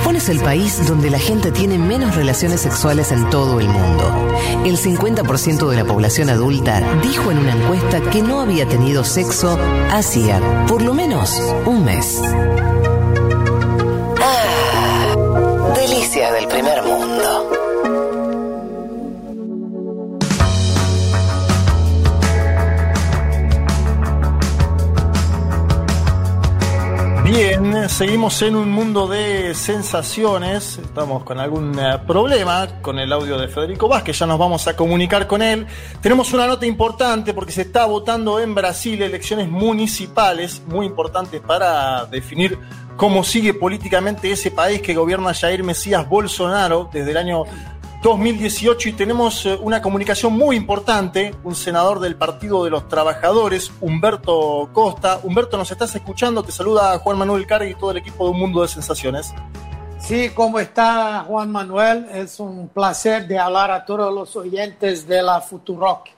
Japón es el país donde la gente tiene menos relaciones sexuales en todo el mundo. El 50% de la población adulta dijo en una encuesta que no había tenido sexo hacía por lo menos un mes. Ah, delicias del primer mundo. Bien, seguimos en un mundo de sensaciones. Estamos con algún eh, problema con el audio de Federico Vázquez, ya nos vamos a comunicar con él. Tenemos una nota importante porque se está votando en Brasil elecciones municipales, muy importantes para definir cómo sigue políticamente ese país que gobierna Jair Mesías Bolsonaro desde el año 2018 y tenemos eh, una comunicación muy importante, un senador del Partido de los Trabajadores, Humberto Costa. Humberto, ¿nos estás escuchando? Te saluda Juan Manuel Cargui y todo el equipo de Un Mundo de Sensaciones. Sí, ¿cómo está Juan Manuel? Es un placer de hablar a todos los oyentes de la Futurock.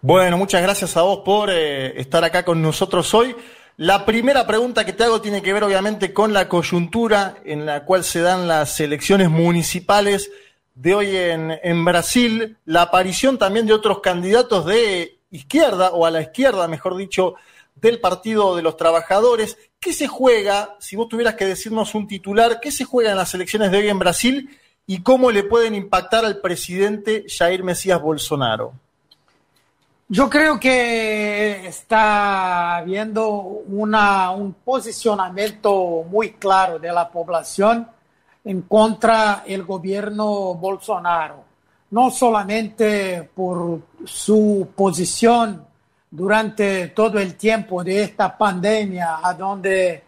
Bueno, muchas gracias a vos por eh, estar acá con nosotros hoy. La primera pregunta que te hago tiene que ver obviamente con la coyuntura en la cual se dan las elecciones municipales de hoy en, Brasil, la aparición también de otros candidatos de izquierda, o a la izquierda, mejor dicho, del Partido de los Trabajadores. ¿Qué se juega, si vos tuvieras que decirnos un titular, qué se juega en las elecciones de hoy en Brasil y cómo le pueden impactar al presidente Jair Mesías Bolsonaro? Yo creo que está habiendo un posicionamiento muy claro de la población en contra el gobierno Bolsonaro, no solamente por su posición durante todo el tiempo de esta pandemia, a donde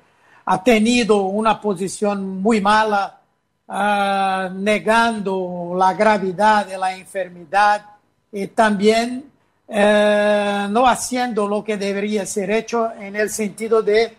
ha tenido una posición muy mala, uh, negando la gravedad de la enfermedad y también uh, no haciendo lo que debería ser hecho en el sentido de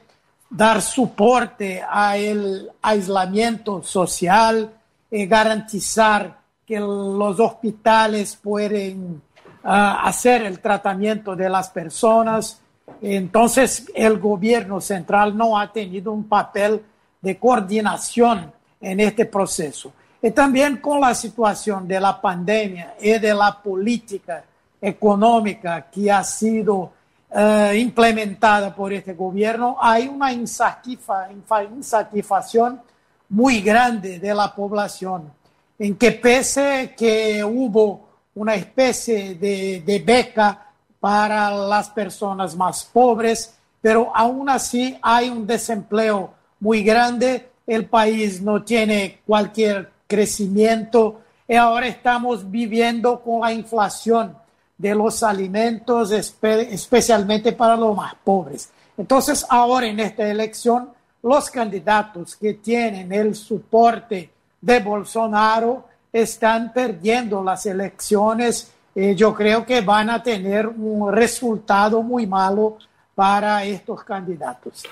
dar soporte al aislamiento social y garantizar que los hospitales pueden ah, hacer el tratamiento de las personas. Entonces, el gobierno central no ha tenido un papel de coordinación en este proceso. Y también con la situación de la pandemia y de la política económica que ha sido uh, implementada por este gobierno, hay una insatisfa insatisfacción muy grande de la población, en que pese que hubo una especie de, de beca para las personas más pobres, pero aún así hay un desempleo muy grande, el país no tiene cualquier crecimiento. Y ahora estamos viviendo con la inflación de los alimentos, especialmente para los más pobres. Entonces, ahora en esta elección, los candidatos que tienen el soporte de Bolsonaro están perdiendo las elecciones. y yo creo que van a tener un resultado muy malo para estos candidatos.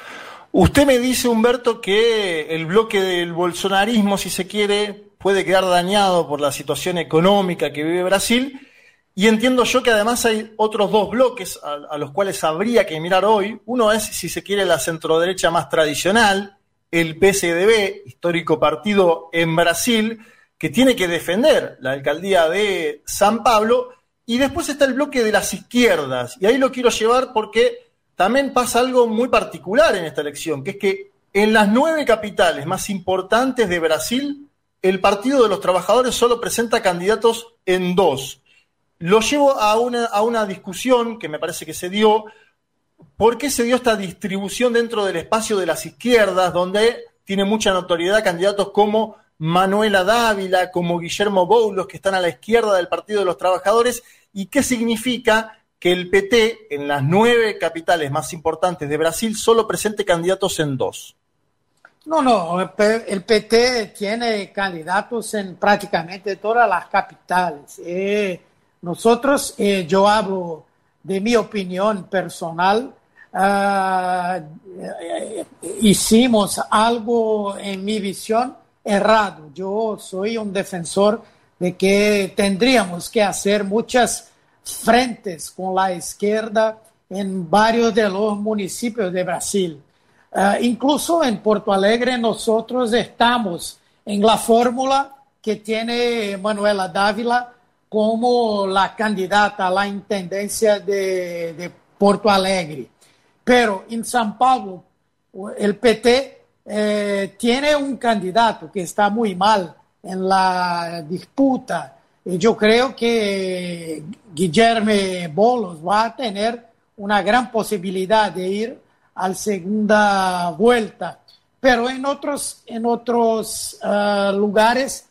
Usted me dice, Humberto, que el bloque del bolsonarismo, si se quiere, puede quedar dañado por la situación económica que vive Brasil y entiendo yo que además hay otros dos bloques a, los cuales habría que mirar hoy. Uno es, si se quiere, la centroderecha más tradicional, el PSDB, histórico partido en Brasil, que tiene que defender la alcaldía de San Pablo. Y después está el bloque de las izquierdas. Y ahí lo quiero llevar porque también pasa algo muy particular en esta elección, que es que en las nueve capitales más importantes de Brasil, el Partido de los Trabajadores solo presenta candidatos en dos lo llevo a una, a una discusión que me parece que se dio. ¿Por qué se dio esta distribución dentro del espacio de las izquierdas, donde tiene mucha notoriedad candidatos como Manuela Dávila, como Guillermo Boulos, que están a la izquierda del Partido de los Trabajadores? ¿Y qué significa que el PT, en las nueve capitales más importantes de Brasil, solo presente candidatos en dos? No, no, el PT tiene candidatos en prácticamente todas las capitales. Eh, nosotros, eh, yo hablo de mi opinión personal, uh, hicimos algo en mi visión errado. Yo soy un defensor de que tendríamos que hacer muchas frentes con la izquierda en varios de los municipios de Brasil. Uh, incluso en Porto Alegre nosotros estamos en la fórmula que tiene Manuela Dávila como la candidata a la intendencia de, Porto Alegre. Pero en San Pablo, el PT eh, tiene un candidato que está muy mal en la disputa. Y yo creo que Guillermo Bolos va a tener una gran posibilidad de ir a la segunda vuelta. Pero en otros, en otros uh, lugares,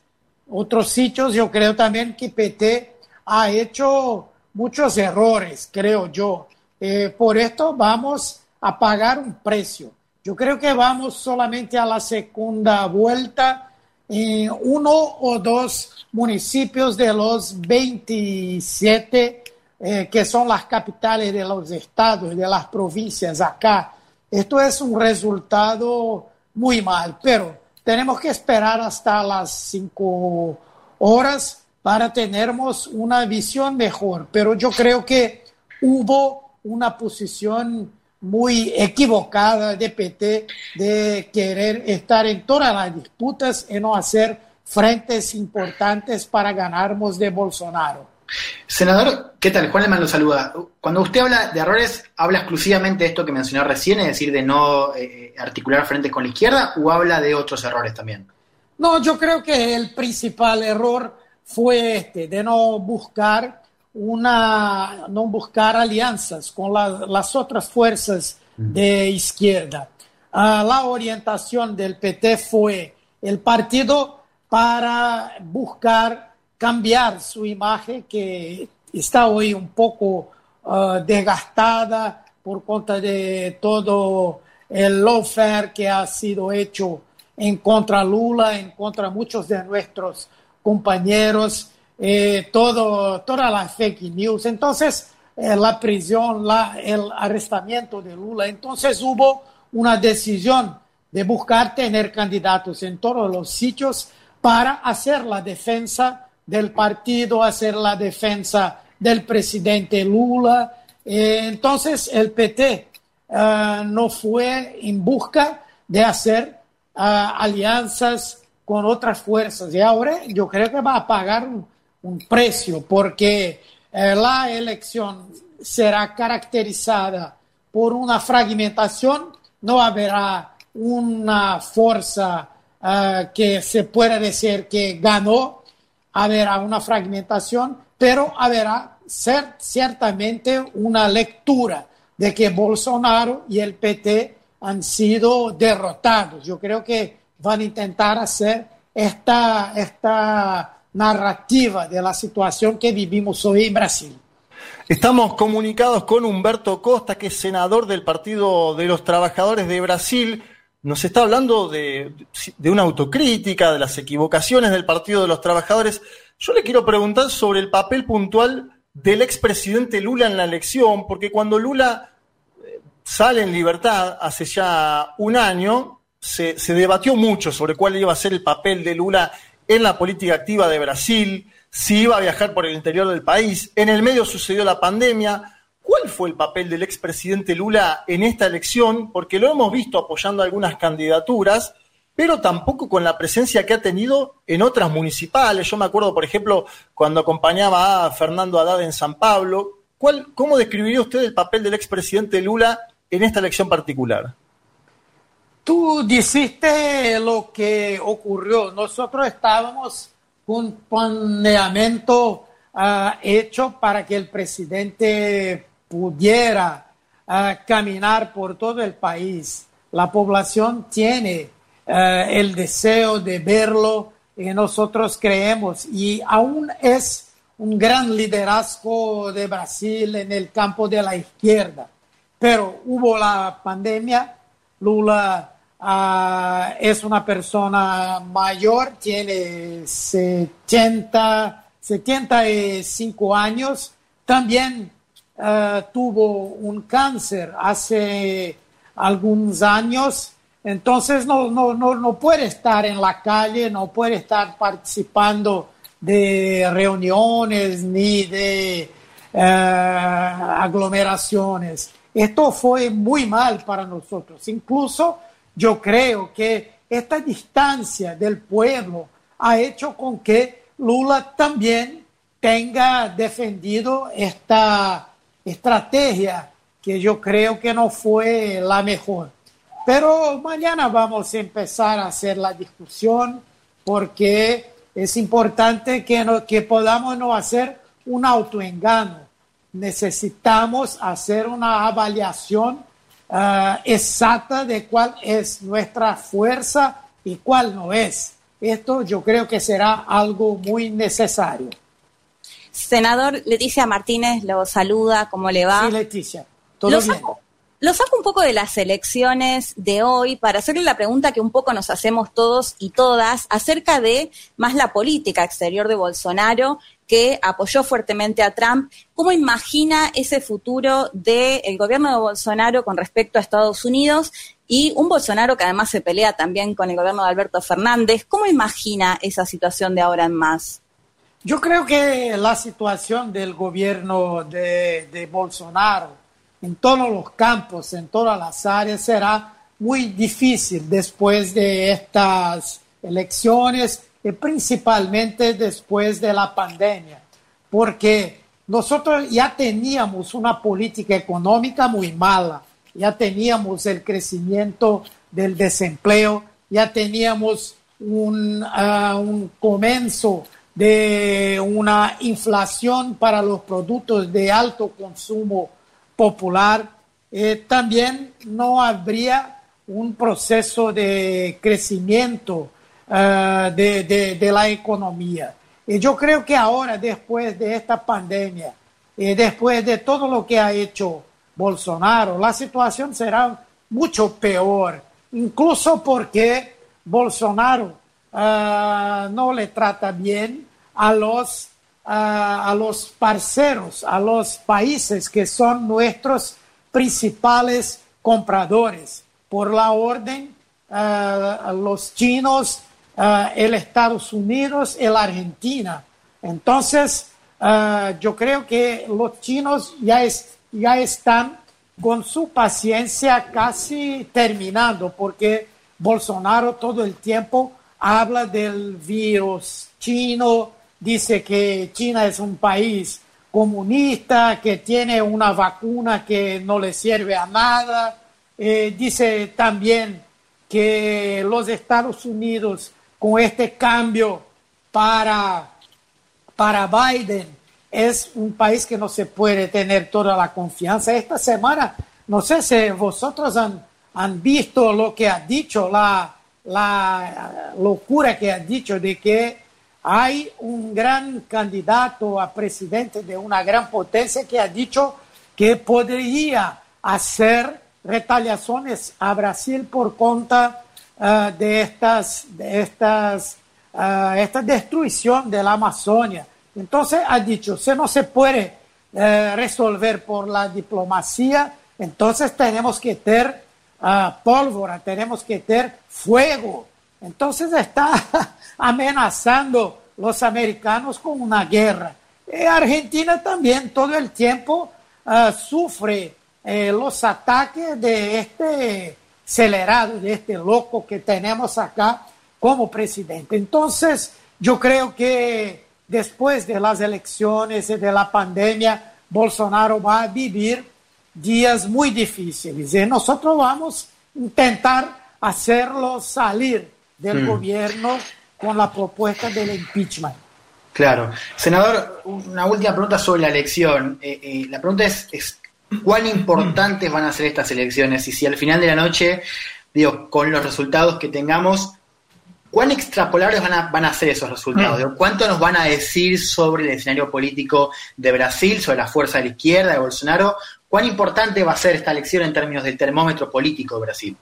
otros sitios, yo creo también que PT ha hecho muchos errores, creo yo. Eh, por esto vamos a pagar un precio. Yo creo que vamos solamente a la segunda vuelta en uno o dos municipios de los 27 eh, que son las capitales de los estados, de las provincias acá. Esto es un resultado muy mal, pero tenemos que esperar hasta las cinco horas para tener una visión mejor. Pero yo creo que hubo una posición muy equivocada de PT de querer estar en todas las disputas y no hacer frentes importantes para ganarnos de Bolsonaro. Senador, ¿qué tal? Juan Leman lo saluda. Cuando usted habla de errores, ¿habla exclusivamente de esto que mencionó recién, es decir, de no eh, articular frente con la izquierda, o habla de otros errores también? No, yo creo que el principal error fue este, de no buscar una, no buscar alianzas con las otras fuerzas de izquierda. Ah, la orientación del PT fue el partido para buscar cambiar su imagen que está hoy un poco uh, desgastada por cuenta de todo el lawfare que ha sido hecho en contra Lula, en contra muchos de nuestros compañeros, eh, todo, toda la fake news. Entonces, eh, la prisión, la, el arrestamiento de Lula. Entonces hubo una decisión de buscar tener candidatos en todos los sitios para hacer la defensa del partido, hacer la defensa del presidente Lula. Eh, entonces el PT eh, no fue en busca de hacer eh, alianzas con otras fuerzas y ahora yo creo que va a pagar un, precio porque la elección será caracterizada por una fragmentación, no habrá una fuerza que se pueda decir que ganó habrá una fragmentación, pero habrá ciertamente una lectura de que Bolsonaro y el PT han sido derrotados. Yo creo que van a intentar hacer esta, esta narrativa de la situación que vivimos hoy en Brasil. Estamos comunicados con Humberto Costa, que es senador del Partido de los Trabajadores de Brasil nos está hablando de, una autocrítica, de las equivocaciones del Partido de los Trabajadores. Yo le quiero preguntar sobre el papel puntual del expresidente Lula en la elección, porque cuando Lula eh, sale en libertad hace ya un año, se, se, debatió mucho sobre cuál iba a ser el papel de Lula en la política activa de Brasil, si iba a viajar por el interior del país. En el medio sucedió la pandemia. ¿Cuál fue el papel del expresidente Lula en esta elección? Porque lo hemos visto apoyando algunas candidaturas, pero tampoco con la presencia que ha tenido en otras municipales. Yo me acuerdo, por ejemplo, cuando acompañaba a Fernando Haddad en San Pablo. ¿Cuál, ¿Cómo describiría usted el papel del expresidente Lula en esta elección particular? Tú dijiste lo que ocurrió. Nosotros estábamos con un planeamiento uh, hecho para que el presidente pudiera uh, caminar por todo el país. La población tiene uh, el deseo de verlo y nosotros creemos y aún es un gran liderazgo de Brasil en el campo de la izquierda. Pero hubo la pandemia, Lula uh, es una persona mayor, tiene 70, 75 años, también uh, tuvo un cáncer hace algunos años, entonces no, no, no, no puede estar en la calle, no puede estar participando de reuniones ni de uh, aglomeraciones. Esto fue muy mal para nosotros. Incluso yo creo que esta distancia del pueblo ha hecho con que Lula también tenga defendido esta estrategia que yo creo que no fue la mejor. Pero mañana vamos a empezar a hacer la discusión porque es importante que, no, que podamos no hacer un autoengano. Necesitamos hacer una avaliación uh, exacta de cuál es nuestra fuerza y cuál no es. Esto yo creo que será algo muy necesario. Senador Leticia Martínez lo saluda, ¿cómo le va? Sí, Leticia, todo bien. lo saco un poco de las elecciones de hoy para hacerle la pregunta que un poco nos hacemos todos y todas acerca de más la política exterior de Bolsonaro que apoyó fuertemente a Trump. ¿Cómo imagina ese futuro del gobierno de Bolsonaro con respecto a Estados Unidos y un Bolsonaro que además se pelea también con el gobierno de Alberto Fernández? ¿Cómo imagina esa situación de ahora en más? Yo creo que la situación del gobierno de, Bolsonaro en todos los campos, en todas las áreas, será muy difícil después de estas elecciones y principalmente después de la pandemia, porque nosotros ya teníamos una política económica muy mala, ya teníamos el crecimiento del desempleo, ya teníamos un, uh, un comienzo de una inflación para los productos de alto consumo popular, eh, también no habría un proceso de crecimiento uh, de, de, la economía. Y yo creo que ahora, después de esta pandemia, después de todo lo que ha hecho Bolsonaro, la situación será mucho peor, incluso porque Bolsonaro no le trata bien a los, a los parceros, a los países que son nuestros principales compradores. Por la orden, uh, los chinos, uh, el Estados Unidos la Argentina. Entonces, yo creo que los chinos ya, es, ya están con su paciencia casi terminando, porque Bolsonaro todo el tiempo habla del virus chino, dice que China es un país comunista, que tiene una vacuna que no le sirve a nada. Eh, dice también que los Estados Unidos, con este cambio para, para Biden, es un país que no se puede tener toda la confianza. Esta semana, no sé si vosotros han, han visto lo que ha dicho, la, la locura que ha dicho de que hay un gran candidato a presidente de una gran potencia que ha dicho que podría hacer retaliaciones a Brasil por cuenta uh, de, estas, de estas, uh, esta destrucción de la Amazonia. Entonces ha dicho, si no se puede uh, resolver por la diplomacia, entonces tenemos que tener pólvora, tenemos que tener fuego. Entonces está amenazando los americanos con una guerra. Y Argentina también todo el tiempo uh, sufre eh, los ataques de este acelerado, de este loco que tenemos acá como presidente. Entonces, yo creo que después de las elecciones y de la pandemia, Bolsonaro va a vivir días muy difíciles y nosotros vamos a intentar hacerlo salir del mm. gobierno con la propuesta del impeachment. Claro. Senador, una última pregunta sobre la elección. Eh, eh, la pregunta es, es, cuán importantes van a ser estas elecciones y si al final de la noche, digo, con los resultados que tengamos, ¿cuán extrapolables van a, van a ser esos resultados? Mm. ¿Cuánto nos van a decir sobre el escenario político de Brasil, sobre la fuerza de la izquierda, de Bolsonaro? ¿Cuán importante va a ser esta elección en términos del termómetro político de Brasil?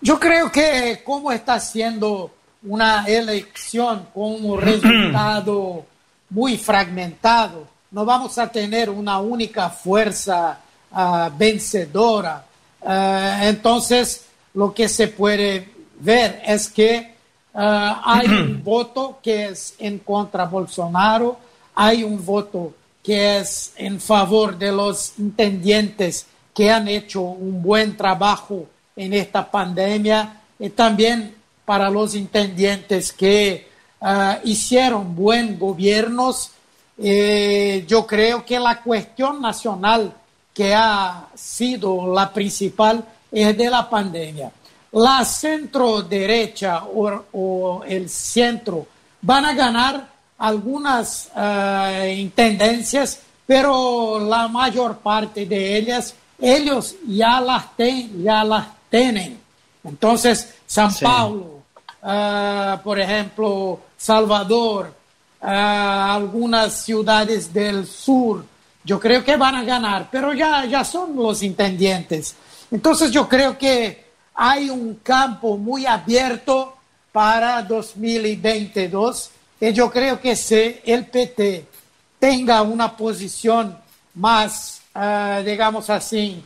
Yo creo que como está siendo una elección con un resultado muy fragmentado, no vamos a tener una única fuerza uh, vencedora. Uh, entonces, lo que se puede ver es que uh, hay un voto que es en contra Bolsonaro, hay un voto que es en favor de los intendientes que han hecho un buen trabajo en esta pandemia y también para los intendentes que uh, hicieron buen gobiernos. Eh, yo creo que la cuestión nacional que ha sido la principal es de la pandemia. La centro derecha o, o el centro van a ganar algunas uh, intendencias, pero la mayor parte de ellas, ellos ya las, ten, ya las tienen. Entonces, San sí. Paulo, uh, por ejemplo, Salvador, uh, algunas ciudades del sur, yo creo que van a ganar, pero ya, ya son los intendientes. Entonces yo creo que hay un campo muy abierto para 2022 y yo creo que si el PT tenga una posición más, uh, digamos así,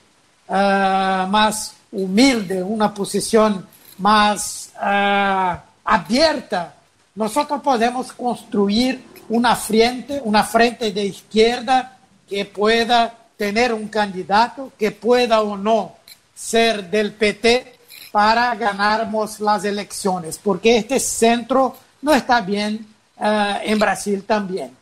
uh, más humilde, una posición más uh, abierta, nosotros podemos construir una frente, una frente de izquierda que pueda tener un candidato, que pueda o no ser del PT para ganarmos las elecciones, porque este centro no está bien uh, en Brasil también.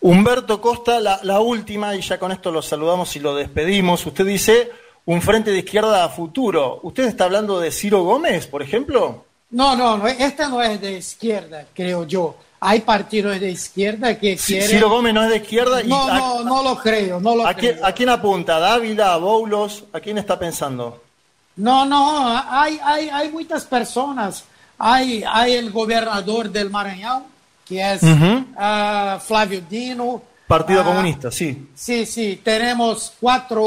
Humberto Costa, la, la, última, y ya con esto lo saludamos y lo despedimos. Usted dice un frente de izquierda a futuro. ¿Usted está hablando de Ciro Gómez, por ejemplo? No, no, no este no es de izquierda, creo yo. Hay partidos de izquierda que quieren... Ciro Gómez no es de izquierda. Y no, no, no lo creo, no lo ¿a, creo. Quién, ¿A quién apunta? ¿A Dávila, a Boulos? ¿A quién está pensando? No, no, hay, hay, hay muchas personas. Hay, hay el gobernador del Maranhão, que es uh -huh. uh, Flavio Dino. Partido uh, Comunista, sí. Sí, sí, tenemos cuatro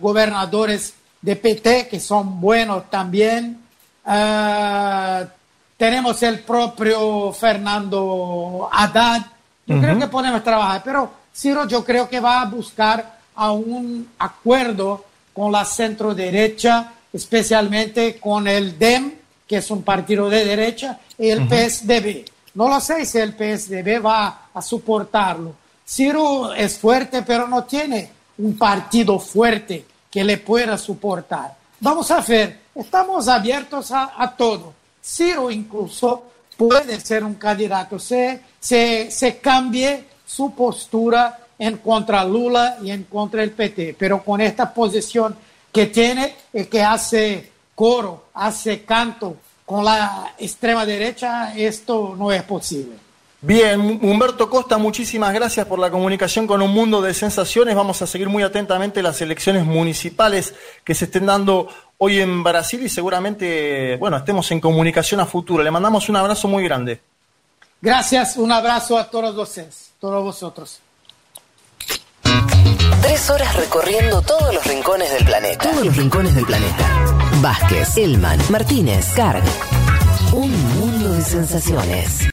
gobernadores de PT que son buenos también. Uh, tenemos el propio Fernando Haddad. Yo -huh. creo que podemos trabajar, pero Ciro yo creo que va a buscar a un acuerdo con la centro derecha, especialmente con el DEM, que es un partido de derecha, y el uh -huh. PSDB. No lo sé si el PSDB va a soportarlo. Ciro es fuerte, pero no tiene un partido fuerte que le pueda soportar. Vamos a ver, estamos abiertos a, todo. Ciro incluso puede ser un candidato, se, se, se cambie su postura en contra Lula y en contra el PT, pero con esta posición que tiene, que hace coro, hace canto con la extrema derecha, esto no es posible. Bien, Humberto Costa, muchísimas gracias por la comunicación con un mundo de sensaciones. Vamos a seguir muy atentamente las elecciones municipales que se estén dando hoy en Brasil y seguramente, bueno, estemos en comunicación a futuro. Le mandamos un abrazo muy grande. Gracias, un abrazo a todos ustedes, todos vosotros. Tres horas recorriendo todos los rincones del planeta. Todos los rincones del planeta. Vázquez, Elman, Martínez, Carg. Un mundo de sensaciones.